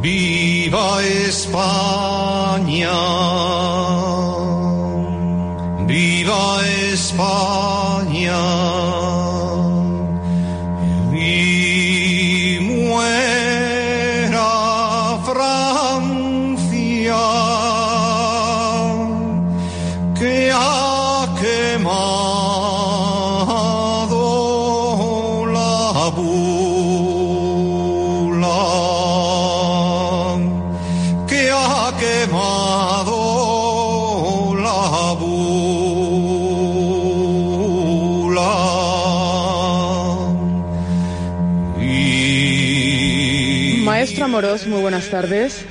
Viva España. Viva España. Amorós, muy buenas tardes.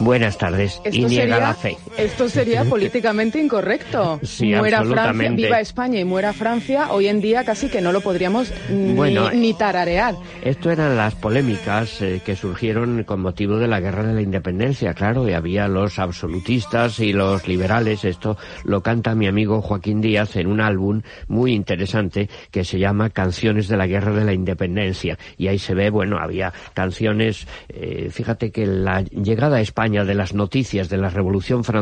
Buenas tardes. y niega la fe. Esto sería políticamente incorrecto. Sí, muera Francia, viva España y muera Francia, hoy en día casi que no lo podríamos ni, Bueno, ni tararear. Esto eran las polémicas eh, que surgieron con motivo de la guerra de la independencia, claro, y había los absolutistas y los liberales. Esto lo canta mi amigo Joaquín Díaz en un álbum muy interesante que se llama Canciones de la guerra de la independencia. Y ahí se ve, bueno, había canciones, eh, fíjate que la llegada a España de las noticias de la Revolución Francesa,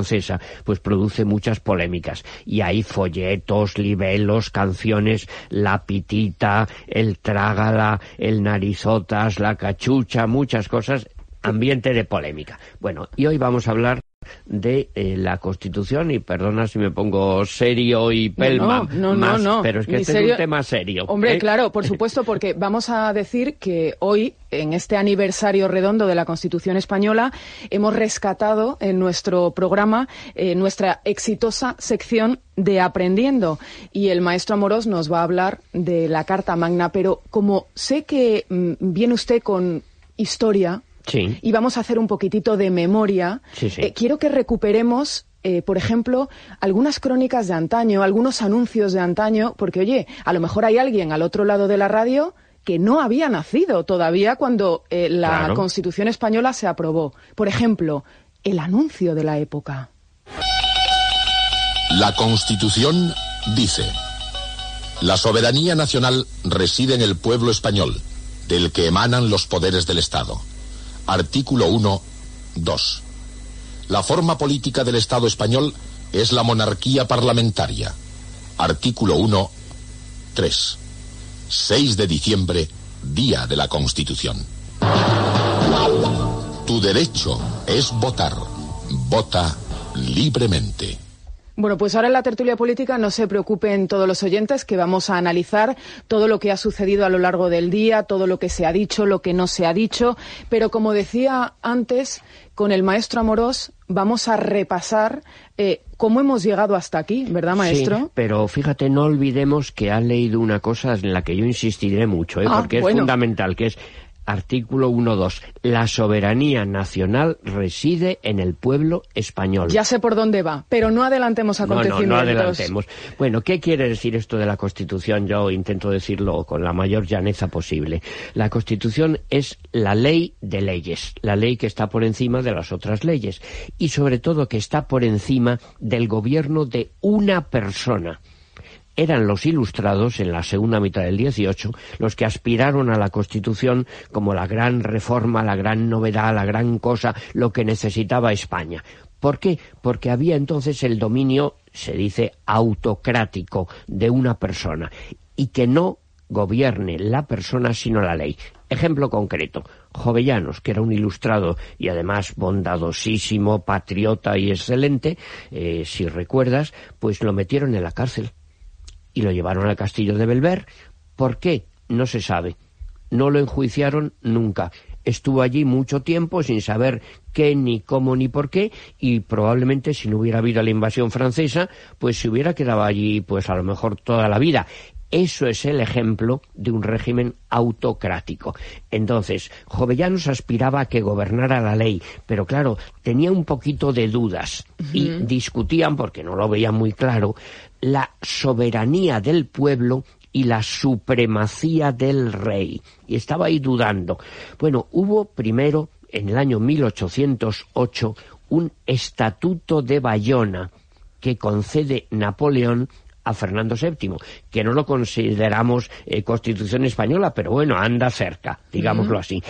pues produce muchas polémicas. Y hay folletos, libelos, canciones, la pitita, el trágala, el narizotas, la cachucha, muchas cosas, ambiente de polémica. Bueno, y hoy vamos a hablar de eh, la Constitución y perdona si me pongo serio y pelma no, no, más, no, pero es que este es serio- un tema serio. Hombre, ¿eh? claro, por supuesto, porque vamos a decir que hoy, en este aniversario redondo de la Constitución española, hemos rescatado en nuestro programa eh, nuestra exitosa sección de Aprendiendo. Y el maestro Amorós nos va a hablar de la Carta Magna, pero como sé que mm, viene usted con historia, Sí. y vamos a hacer un poquitito de memoria. Sí, sí. Eh, quiero que recuperemos, eh, por ejemplo, algunas crónicas de antaño, algunos anuncios de antaño, porque oye, a lo mejor hay alguien al otro lado de la radio que no había nacido todavía cuando eh, la Claro. Constitución española se aprobó. Por ejemplo, el anuncio de la época. La Constitución dice, la soberanía nacional reside en el pueblo español, del que emanan los poderes del Estado. Artículo 1, 2. La forma política del Estado español es la monarquía parlamentaria. Artículo 1, 3. 6 de diciembre, Día de la Constitución. Tu derecho es votar. Vota libremente. Bueno, pues ahora en la tertulia política no se preocupen todos los oyentes que vamos a analizar todo lo que ha sucedido a lo largo del día, todo lo que se ha dicho, lo que no se ha dicho, pero como decía antes, con el maestro Amorós vamos a repasar eh, cómo hemos llegado hasta aquí, ¿verdad, maestro? Sí, pero fíjate, no olvidemos que ha leído una cosa en la que yo insistiré mucho, ¿eh? Ah, porque bueno. es fundamental, que es artículo 1.2. La soberanía nacional reside en el pueblo español. Ya sé por dónde va, pero no adelantemos No, no, acontecimientos. no adelantemos. Bueno, ¿qué quiere decir esto de la Constitución? Yo intento decirlo con la mayor llaneza posible. La Constitución es la ley de leyes, la ley que está por encima de las otras leyes y sobre todo que está por encima del gobierno de una persona eran los ilustrados en la segunda mitad del 18 los que aspiraron a la Constitución como la gran reforma, la gran novedad, la gran cosa, lo que necesitaba España. ¿Por qué? Porque había entonces el dominio, se dice, autocrático de una persona y que no gobierne la persona sino la ley. Ejemplo concreto, Jovellanos, que era un ilustrado y además bondadosísimo, patriota y excelente, eh, si recuerdas, pues lo metieron en la cárcel y lo llevaron al castillo de Belver. ¿Por qué? No se sabe. No lo enjuiciaron nunca. Estuvo allí mucho tiempo sin saber qué, ni cómo, ni por qué, y probablemente si no hubiera habido la invasión francesa, pues se hubiera quedado allí, pues a lo mejor toda la vida. Eso es el ejemplo de un régimen autocrático. Entonces, Jovellanos aspiraba a que gobernara la ley, pero claro, tenía un poquito de dudas y discutían, porque no lo veían muy claro, la soberanía del pueblo y la supremacía del rey. Y estaba ahí dudando. Bueno, hubo primero, en el año 1808, un estatuto de Bayona que concede Napoleón a Fernando VII, que no lo consideramos eh, constitución española, pero bueno, anda cerca, digámoslo así.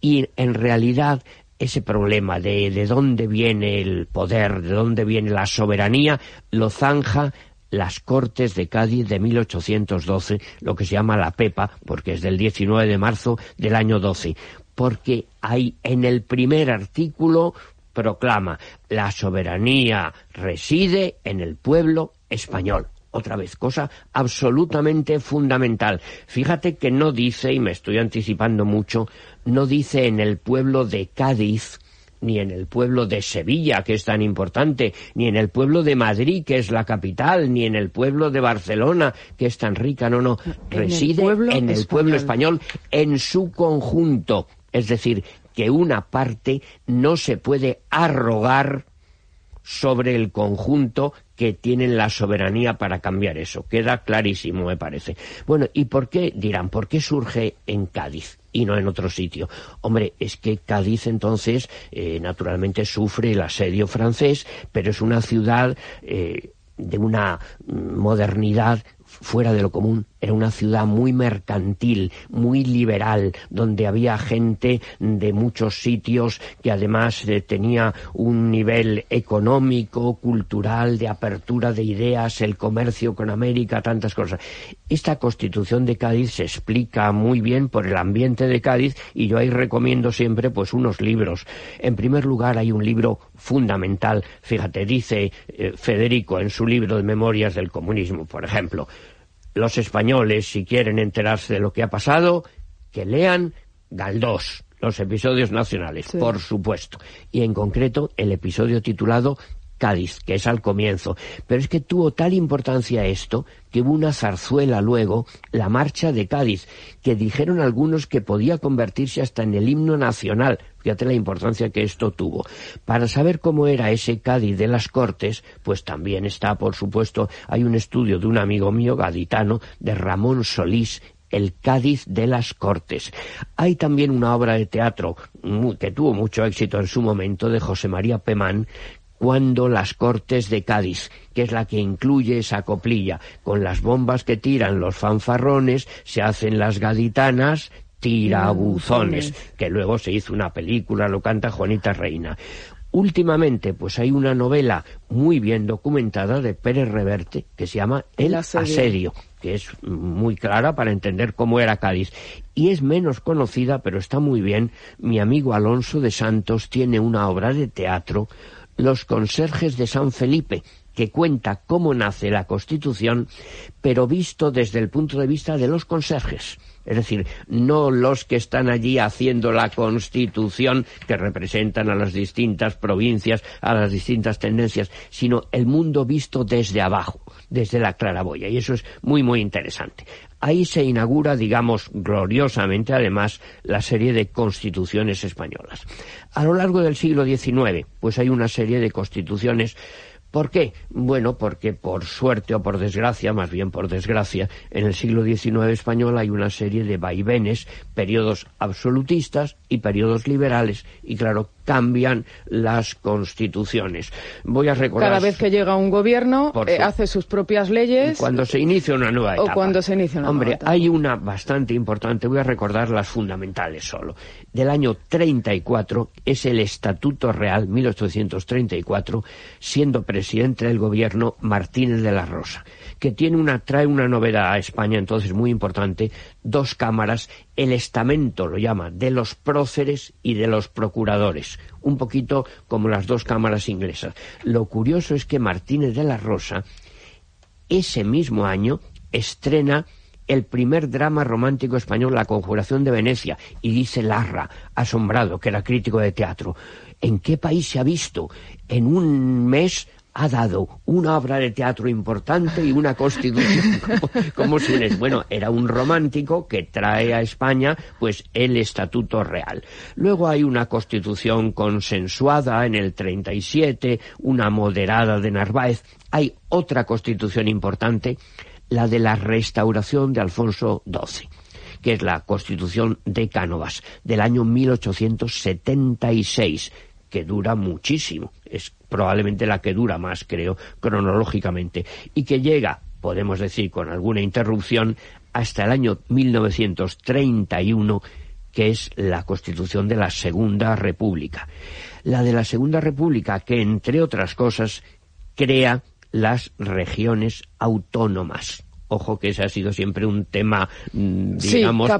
Y en realidad ese problema de, de dónde viene el poder, de dónde viene la soberanía, lo zanja las Cortes de Cádiz de 1812, lo que se llama la PEPA, porque es del 19 de marzo del año 12, porque hay en el primer artículo proclama la soberanía reside en el pueblo español. Otra vez, cosa absolutamente fundamental. Fíjate que no dice, y me estoy anticipando mucho, no dice en el pueblo de Cádiz, ni en el pueblo de Sevilla, que es tan importante, ni en el pueblo de Madrid, que es la capital, ni en el pueblo de Barcelona, que es tan rica, no, no, reside en el pueblo español en su conjunto. Es decir, que una parte no se puede arrogar sobre el conjunto que tienen la soberanía para cambiar eso. Queda clarísimo, me parece. Bueno, ¿y por qué? Dirán, ¿por qué surge en Cádiz? Y no en otro sitio. Hombre, es que Cádiz entonces eh, naturalmente sufre el asedio francés, pero es una ciudad eh, de una modernidad fuera de lo común. Era una ciudad muy mercantil, muy liberal, donde había gente de muchos sitios que además eh, tenía un nivel económico, cultural, de apertura de ideas, el comercio con América, tantas cosas. Esta constitución de Cádiz se explica muy bien por el ambiente de Cádiz y yo ahí recomiendo siempre pues unos libros. En primer lugar hay un libro fundamental, fíjate, dice eh, Federico en su libro de Memorias del Comunismo, por ejemplo, los españoles, si quieren enterarse de lo que ha pasado, que lean Galdós, los episodios nacionales, por supuesto. Y en concreto el episodio titulado Cádiz, que es al comienzo. Pero es que tuvo tal importancia esto que hubo una zarzuela luego, la Marcha de Cádiz, que dijeron algunos que podía convertirse hasta en el himno nacional. Fíjate la importancia que esto tuvo. Para saber cómo era ese Cádiz de las Cortes, pues también está, por supuesto, hay un estudio de un amigo mío gaditano, de Ramón Solís, el Cádiz de las Cortes. Hay también una obra de teatro que tuvo mucho éxito en su momento de José María Pemán, cuando las Cortes de Cádiz, que es la que incluye esa coplilla, con las bombas que tiran los fanfarrones, se hacen las gaditanas, tirabuzones, que luego se hizo una película, lo canta Juanita Reina. Últimamente, pues hay una novela muy bien documentada de Pérez Reverte que se llama El, asedio. que es muy clara para entender cómo era Cádiz. Y es menos conocida, pero está muy bien. Mi amigo Alonso de Santos tiene una obra de teatro los conserjes de San Felipe, que cuenta cómo nace la Constitución, pero visto desde el punto de vista de los conserjes. Es decir, no los que están allí haciendo la Constitución, que representan a las distintas provincias, a las distintas tendencias, sino el mundo visto desde abajo, desde la claraboya. Y eso es muy, muy interesante. Ahí se inaugura, digamos, gloriosamente, además, la serie de constituciones españolas. A lo largo del siglo XIX, pues hay una serie de constituciones ¿Por qué? Bueno, porque por suerte o por desgracia, más bien por desgracia, en el siglo XIX español hay una serie de vaivenes, periodos absolutistas y periodos liberales, y claro, cambian las constituciones. Voy a recordar... Cada vez que llega un gobierno, eh, hace sus propias leyes... Cuando se inicia una nueva etapa. O cuando se inicia una Hombre, nueva etapa. hay una bastante importante, voy a recordar las fundamentales solo. Del año 34 es el Estatuto Real, 1834, siendo presidente del gobierno Martínez de la Rosa que tiene una, trae una novedad a España entonces muy importante, dos cámaras, el estamento lo llama, de los próceres y de los procuradores, un poquito como las dos cámaras inglesas. Lo curioso es que Martínez de la Rosa, ese mismo año, estrena el primer drama romántico español, La Conjuración de Venecia, y dice Larra, asombrado, que era crítico de teatro, ¿en qué país se ha visto en un mes ha dado una obra de teatro importante y una constitución como, si Bueno, era un romántico que trae a España pues el Estatuto Real. Luego hay una constitución consensuada en el 37, una moderada de Narváez. Hay otra constitución importante, la de la restauración de Alfonso XII que es la Constitución de Cánovas del año 1876, que dura muchísimo. Probablemente la que dura más, creo, cronológicamente, y que llega, podemos decir con alguna interrupción, hasta el año 1931, que es la Constitución de la Segunda República. La de la Segunda República, que entre otras cosas crea las regiones autónomas. Ojo que ese ha sido siempre un tema, mm, digamos,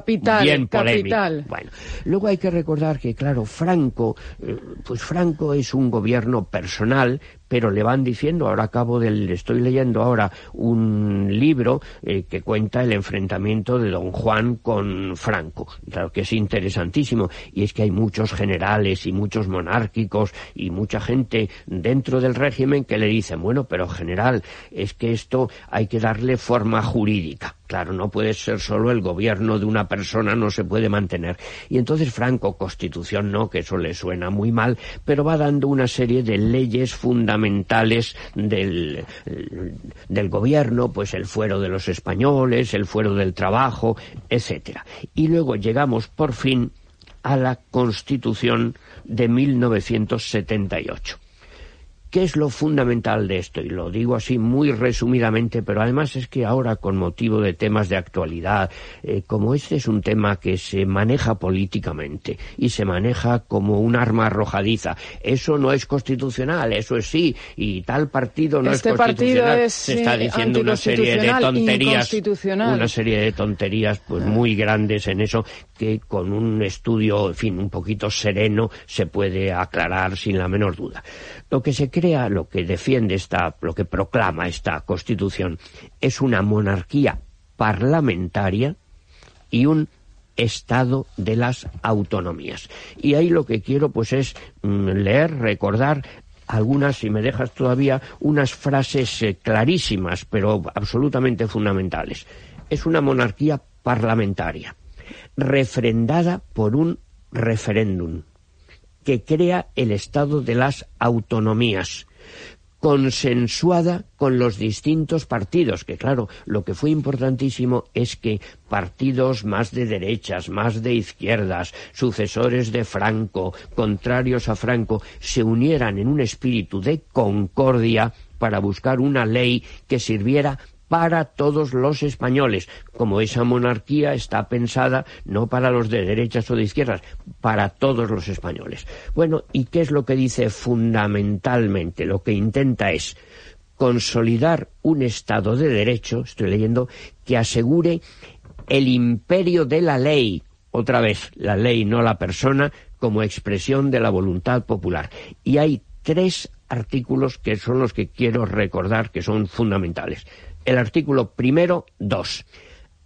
bien polémico. Bueno, luego hay que recordar que, claro, Franco, eh, pues Franco es un gobierno personal pero le van diciendo, ahora acabo del, estoy leyendo ahora un libro eh, que cuenta el enfrentamiento de don Juan con Franco. Claro que es interesantísimo, y es que hay muchos generales y muchos monárquicos y mucha gente dentro del régimen que le dicen, bueno, pero general, es que esto hay que darle forma jurídica. Claro, no puede ser solo el gobierno de una persona, no se puede mantener. Y entonces Franco, constitución no, que eso le suena muy mal, pero va dando una serie de leyes fundamentales del, del gobierno, pues el fuero de los españoles, el fuero del trabajo, etcétera. Y luego llegamos por fin a la Constitución de 1978. ¿Qué es lo fundamental de esto? Y lo digo así muy resumidamente, pero además es que ahora, con motivo de temas de actualidad, eh, como este es un tema que se maneja políticamente y se maneja como un arma arrojadiza, eso no es constitucional, eso es sí, y tal partido no este es constitucional. Partido es, se está diciendo una serie de tonterías, una serie de tonterías pues muy grandes en eso que con un estudio, en fin, un poquito sereno se puede aclarar sin la menor duda. Lo que se lo que defiende esta, lo que proclama esta Constitución es una monarquía parlamentaria y un Estado de las autonomías. Y ahí lo que quiero pues es mm, leer, recordar algunas, si me dejas todavía, unas frases eh, clarísimas, pero absolutamente fundamentales. Es una monarquía parlamentaria, refrendada por un referéndum que crea el Estado de las autonomías, consensuada con los distintos partidos, que claro, lo que fue importantísimo es que partidos más de derechas, más de izquierdas, sucesores de Franco, contrarios a Franco, se unieran en un espíritu de concordia para buscar una ley que sirviera para todos los españoles, como esa monarquía está pensada no para los de derechas o de izquierdas, para todos los españoles. Bueno, ¿y qué es lo que dice fundamentalmente? Lo que intenta es consolidar un Estado de Derecho, estoy leyendo, que asegure el imperio de la ley, otra vez, la ley, no la persona, como expresión de la voluntad popular. Y hay tres artículos que son los que quiero recordar que son fundamentales el artículo primero, dos.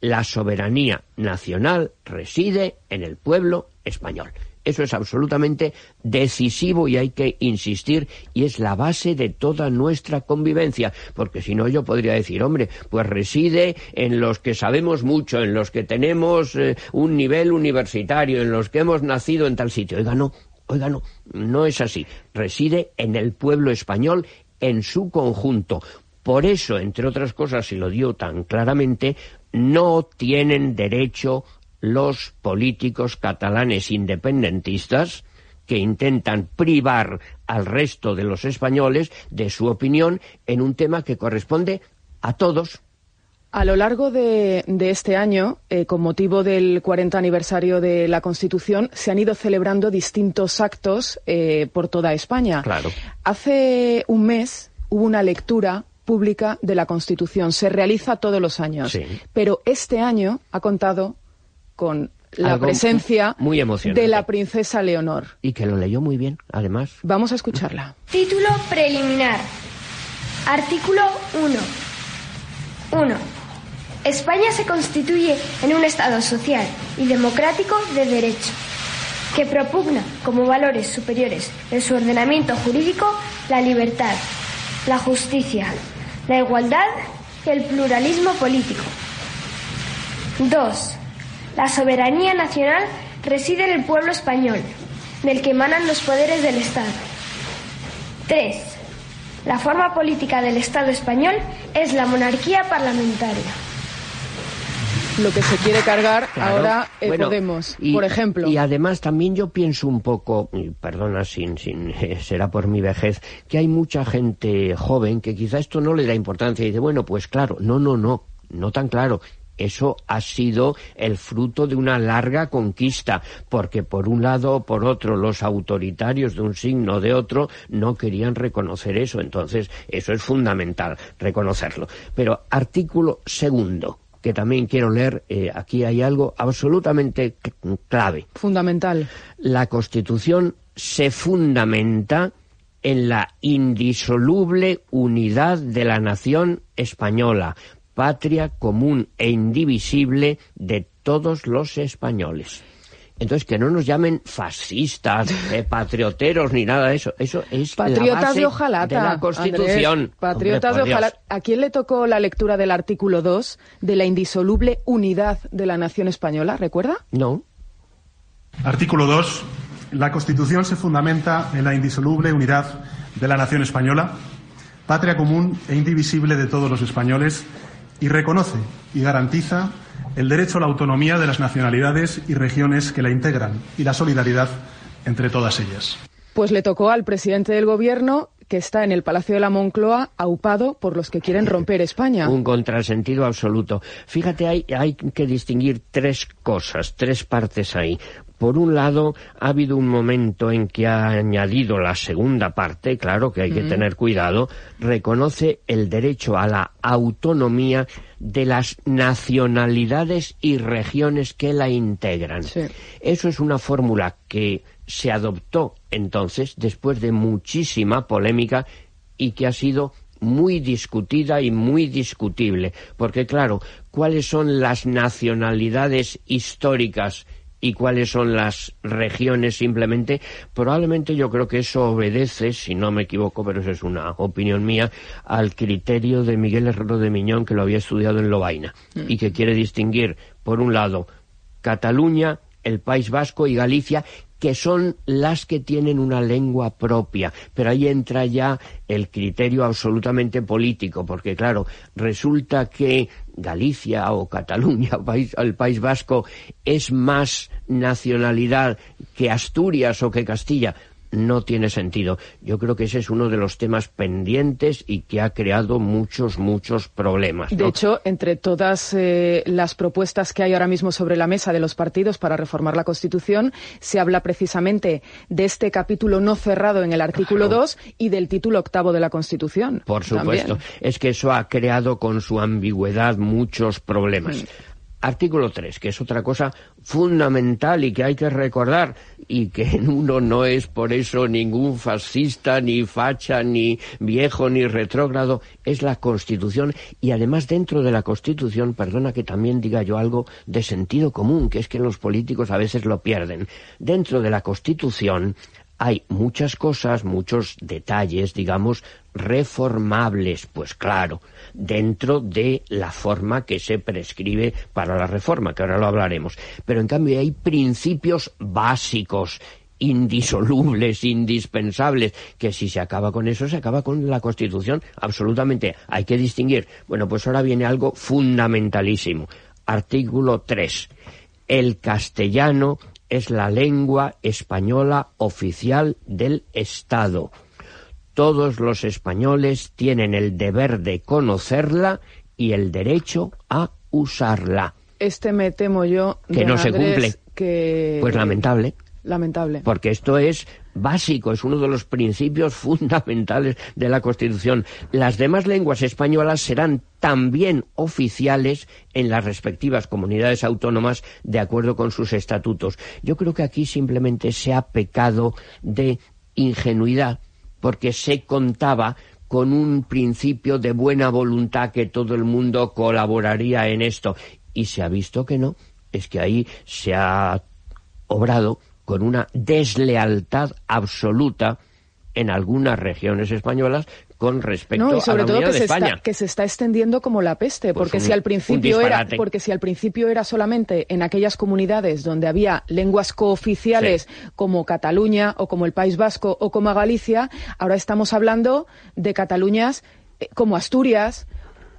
La soberanía nacional reside en el pueblo español. Eso es absolutamente decisivo y hay que insistir y es la base de toda nuestra convivencia, porque si no yo podría decir, hombre, pues reside en los que sabemos mucho, en los que tenemos eh, un nivel universitario, en los que hemos nacido en tal sitio. Oiga, no, oiga, no, no es así. Reside en el pueblo español en su conjunto. Por eso, entre otras cosas, y lo dio tan claramente, no tienen derecho los políticos catalanes independentistas que intentan privar al resto de los españoles de su opinión en un tema que corresponde a todos. A lo largo de, este año, eh, con motivo del 40 aniversario de la Constitución, se han ido celebrando distintos actos eh, por toda España. Claro. Hace un mes hubo una lectura pública de la Constitución. Se realiza todos los años. Pero este año ha contado con la presencia muy de la princesa Leonor. Y que lo leyó muy bien, además. Vamos a escucharla. Título preliminar. Artículo 1. 1. España se constituye en un Estado social y democrático de derecho, que propugna como valores superiores en su ordenamiento jurídico la libertad, la justicia, la igualdad y el pluralismo político. 2. La soberanía nacional reside en el pueblo español, del que emanan los poderes del Estado. 3. La forma política del Estado español es la monarquía parlamentaria lo que se quiere cargar ahora eh, Podemos, por ejemplo. Y además también yo pienso un poco, perdona, sin, sin será por mi vejez, que hay mucha gente joven que quizá esto no le da importancia y dice, bueno, pues claro, no, no, no, no tan claro. Eso ha sido el fruto de una larga conquista, porque por un lado o por otro los autoritarios de un signo o de otro no querían reconocer eso. Entonces, eso es fundamental, reconocerlo. Pero artículo segundo que también quiero leer, eh, aquí hay algo absolutamente clave. Fundamental. La Constitución se fundamenta en la indisoluble unidad de la nación española, patria común e indivisible de todos los españoles. Entonces, que no nos llamen fascistas, eh, patrioteros, ni nada de eso. Eso es Patriotas la base de hojalata. de la Constitución. Andrés, patriotas Hombre, de. Dios. ¿A quién le tocó la lectura del artículo 2 de la indisoluble unidad de la nación española? ¿Recuerda? No. Artículo 2. La Constitución se fundamenta en la indisoluble unidad de la nación española, patria común e indivisible de todos los españoles, y reconoce y garantiza el derecho a la autonomía de las nacionalidades y regiones que la integran y la solidaridad entre todas ellas. Pues le tocó al presidente del gobierno que está en el Palacio de la Moncloa aupado por los que quieren romper España. Un contrasentido absoluto. Fíjate, hay, hay que distinguir tres cosas, tres partes ahí. Por un lado, ha habido un momento en que ha añadido la segunda parte, claro que hay que tener cuidado, reconoce el derecho a la autonomía de las nacionalidades y regiones que la integran. Sí. Eso es una fórmula que se adoptó entonces después de muchísima polémica y que ha sido muy discutida y muy discutible, porque claro, ¿cuáles son las nacionalidades históricas y cuáles son las regiones simplemente, probablemente yo creo que eso obedece, si no me equivoco, pero eso es una opinión mía, al criterio de Miguel Herrero de Miñón, que lo había estudiado en Lovaina, y que quiere distinguir, por un lado, Cataluña, el País Vasco y Galicia, que son las que tienen una lengua propia. Pero ahí entra ya el criterio absolutamente político, porque claro, resulta que Galicia o Cataluña, el País Vasco, es más nacionalidad que Asturias o que Castilla no tiene sentido. Yo creo que ese es uno de los temas pendientes y que ha creado muchos, muchos problemas. De hecho, entre todas eh, las propuestas que hay ahora mismo sobre la mesa de los partidos para reformar la Constitución, se habla precisamente de este capítulo no cerrado en el artículo Claro. 2 y del título octavo de la Constitución. Por supuesto. También. Es que eso ha creado con su ambigüedad muchos problemas. Artículo 3, que es otra cosa fundamental y que hay que recordar, y que uno no es por eso ningún fascista, ni facha, ni viejo, ni retrógrado, es la Constitución, y además dentro de la Constitución, perdona que también diga yo algo de sentido común, que es que los políticos a veces lo pierden. Dentro de la Constitución hay muchas cosas, muchos detalles, digamos, reformables, pues claro, dentro de la forma que se prescribe para la reforma, que ahora lo hablaremos. Pero en cambio hay principios básicos indisolubles, indispensables, que si se acaba con eso, se acaba con la Constitución, absolutamente. Hay que distinguir. Bueno, pues ahora viene algo fundamentalísimo. Artículo 3. El castellano es la lengua española oficial del Estado. Todos los españoles tienen el deber de conocerla y el derecho a usarla. Este me temo yo Que no se cumple. que- Pues lamentable. Lamentable. porque esto es básico, es uno de los principios fundamentales de la Constitución. Las demás lenguas españolas serán también oficiales en las respectivas comunidades autónomas de acuerdo con sus estatutos. Yo creo que aquí simplemente se ha pecado de ingenuidad porque se contaba con un principio de buena voluntad que todo el mundo colaboraría en esto y se ha visto que no, es que ahí se ha obrado con una deslealtad absoluta en algunas regiones españolas con respecto No, y a sobre la todo que de se, España. está, que se está extendiendo como la peste, Pues porque un- si al principio era porque si al principio era solamente en aquellas comunidades donde había lenguas cooficiales como Cataluña o como el País Vasco o como Galicia, ahora estamos hablando de Cataluñas eh, como Asturias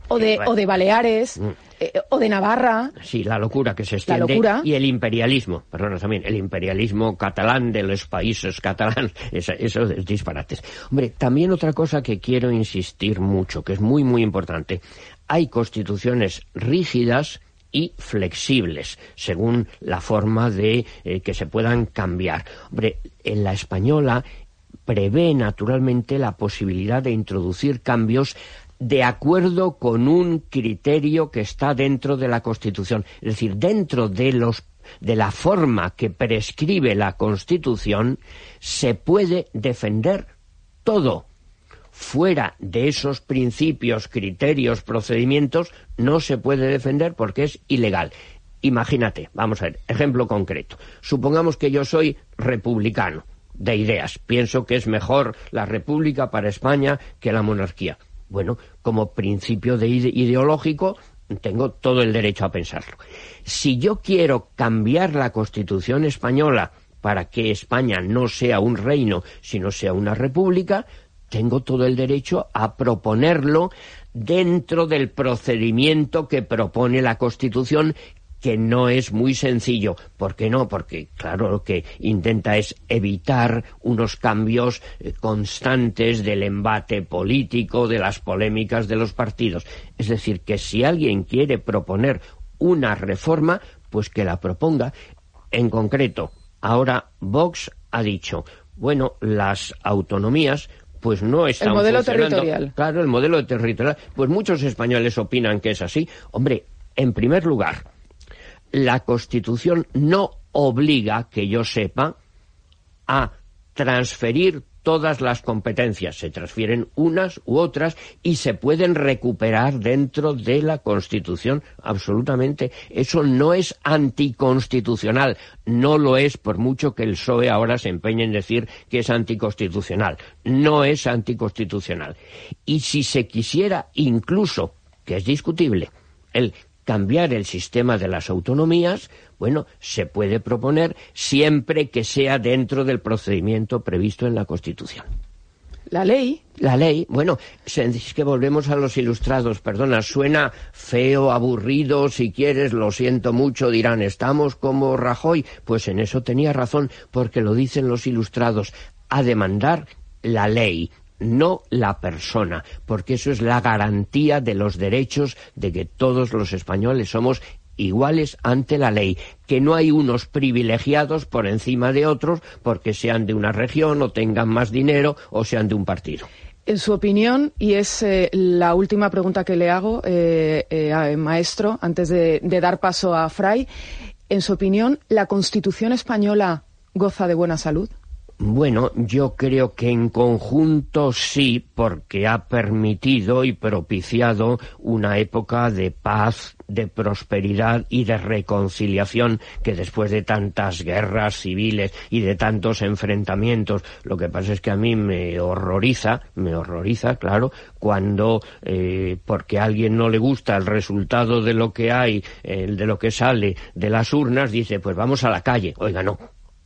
o de, o de Baleares Mm. Eh, o de Navarra. Sí, la locura que se La extiende locura. y el imperialismo, perdona también, el imperialismo catalán de los países catalanes, eso, eso es disparates. Hombre, también otra cosa que quiero insistir mucho, que es muy, muy importante. Hay constituciones rígidas y flexibles, según la forma de eh, que se puedan cambiar. Hombre, en la española prevé naturalmente la posibilidad de introducir cambios de acuerdo con un criterio que está dentro de la Constitución, es decir, dentro de los de la forma que prescribe la Constitución, se puede defender todo. Fuera de esos principios, criterios, procedimientos, no se puede defender porque es ilegal. Imagínate, vamos a ver, ejemplo concreto. Supongamos que yo soy republicano de ideas. Pienso que es mejor la república para España que la monarquía. Bueno, como principio de ideológico tengo todo el derecho a pensarlo. Si yo quiero cambiar la Constitución española para que España no sea un reino, sino sea una república, tengo todo el derecho a proponerlo dentro del procedimiento que propone la Constitución, que no es muy sencillo. ¿Por qué no? Porque, claro, lo que intenta es evitar unos cambios eh, constantes del embate político, de las polémicas de los partidos. Es decir, que si alguien quiere proponer una reforma, pues que la proponga. En concreto, ahora Vox ha dicho, bueno, las autonomías pues no están El modelo territorial. Claro, el modelo territorial. Pues muchos españoles opinan que es así. Hombre, en primer lugar, la Constitución no obliga, que yo sepa, a transferir todas las competencias, se transfieren unas u otras y se pueden recuperar dentro de la Constitución absolutamente. Eso no es anticonstitucional, no lo es por mucho que el PSOE ahora se empeñe en decir que es anticonstitucional, no es anticonstitucional. Y si se quisiera incluso, que es discutible, el cambiar el sistema de las autonomías, bueno, se puede proponer siempre que sea dentro del procedimiento previsto en la Constitución. La ley. La ley, bueno, es que volvemos a los ilustrados, perdona, suena feo, aburrido, si quieres, lo siento mucho, dirán, estamos como Rajoy. Pues en eso tenía razón, porque lo dicen los ilustrados, a demandar la ley, no la persona, porque eso es la garantía de los derechos de que todos los españoles somos iguales ante la ley, que no hay unos privilegiados por encima de otros porque sean de una región o tengan más dinero o sean de un partido. En su opinión, y es eh, la última pregunta que le hago, eh, eh, maestro, antes de dar paso a Fray, en su opinión, ¿la Constitución española goza de buena salud? Bueno, yo creo que en conjunto sí, porque ha permitido y propiciado una época de paz, de prosperidad y de reconciliación que después de tantas guerras civiles y de tantos enfrentamientos, lo que pasa es que a mí me horroriza, me horroriza, claro, cuando eh, porque a alguien no le gusta el resultado de lo que hay, el de lo que sale de las urnas, dice, pues vamos a la calle. Oiga, no,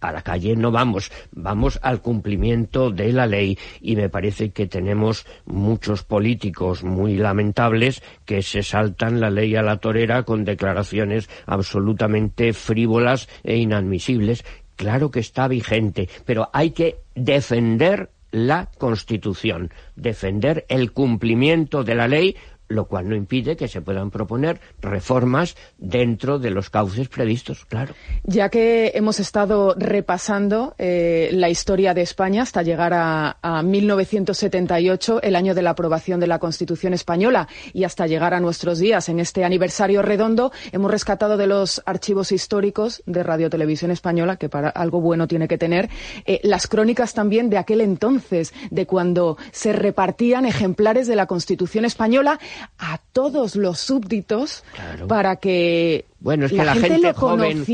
a la calle no vamos, vamos al cumplimiento de la ley y me parece que tenemos muchos políticos muy lamentables que se saltan la ley a la torera con declaraciones absolutamente frívolas e inadmisibles. Claro que está vigente, pero hay que defender la Constitución, defender el cumplimiento de la ley lo cual no impide que se puedan proponer reformas dentro de los cauces previstos, claro. Ya que hemos estado repasando eh, la historia de España hasta llegar a, 1978, el año de la aprobación de la Constitución española, y hasta llegar a nuestros días, en este aniversario redondo, hemos rescatado de los archivos históricos de Radio Televisión Española, que para algo bueno tiene que tener, eh, las crónicas también de aquel entonces, de cuando se repartían ejemplares de la Constitución española a todos los súbditos para que bueno, es que la, gente, joven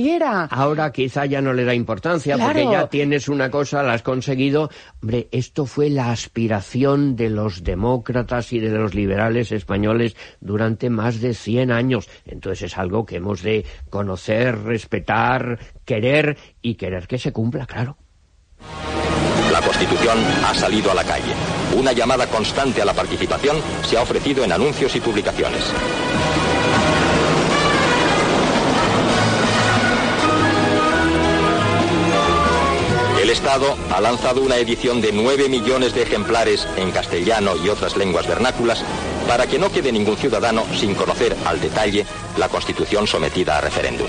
ahora quizá ya no le da importancia porque ya tienes una cosa, la has conseguido. Hombre, esto fue la aspiración de los demócratas y de los liberales españoles durante más de 100 años. Entonces es algo que hemos de conocer, respetar, querer y querer que se cumpla, claro. La Constitución ha salido a la calle. Una llamada constante a la participación se ha ofrecido en anuncios y publicaciones. El Estado ha lanzado una edición de 9 millones de ejemplares en castellano y otras lenguas vernáculas para que no quede ningún ciudadano sin conocer al detalle la Constitución sometida a referéndum.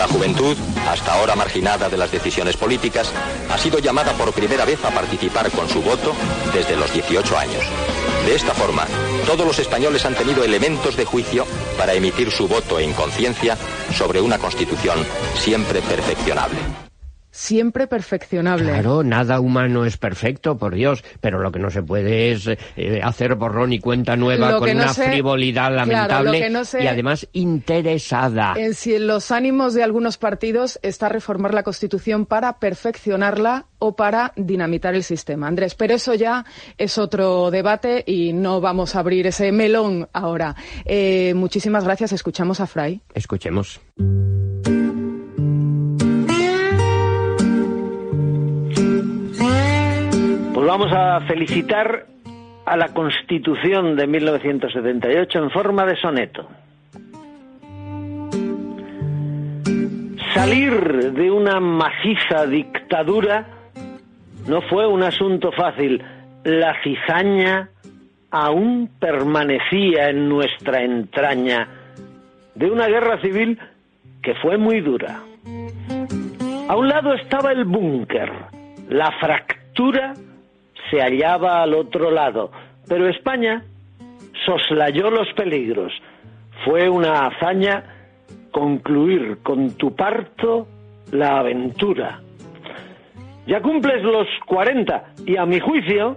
La juventud, hasta ahora marginada de las decisiones políticas, ha sido llamada por primera vez a participar con su voto desde los 18 años. De esta forma, todos los españoles han tenido elementos de juicio para emitir su voto en conciencia sobre una constitución siempre perfeccionable siempre perfeccionable. Claro, nada humano es perfecto, por Dios, pero lo que no se puede es eh, hacer borrón y cuenta nueva con una frivolidad lamentable y además interesada. En si en los ánimos de algunos partidos está reformar la Constitución para perfeccionarla o para dinamitar el sistema. Andrés, pero eso ya es otro debate y no vamos a abrir ese melón ahora. Eh, muchísimas gracias. Escuchamos a Fray. Escuchemos. Pues vamos a felicitar a la Constitución de 1978 en forma de soneto. Salir de una maciza dictadura no fue un asunto fácil. La cizaña aún permanecía en nuestra entraña de una guerra civil que fue muy dura. A un lado estaba el búnker, la fractura se hallaba al otro lado, pero España soslayó los peligros. Fue una hazaña concluir con tu parto la aventura. Ya cumples los 40 y a mi juicio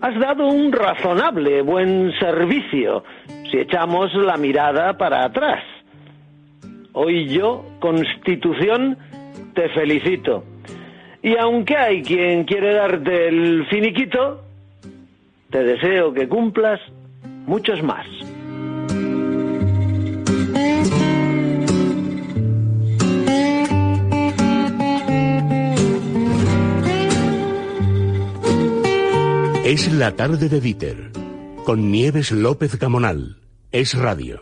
has dado un razonable buen servicio si echamos la mirada para atrás. Hoy yo, Constitución, te felicito. Y aunque hay quien quiere darte el finiquito, te deseo que cumplas muchos más. Es la tarde de Dieter, con Nieves López Gamonal. Es radio.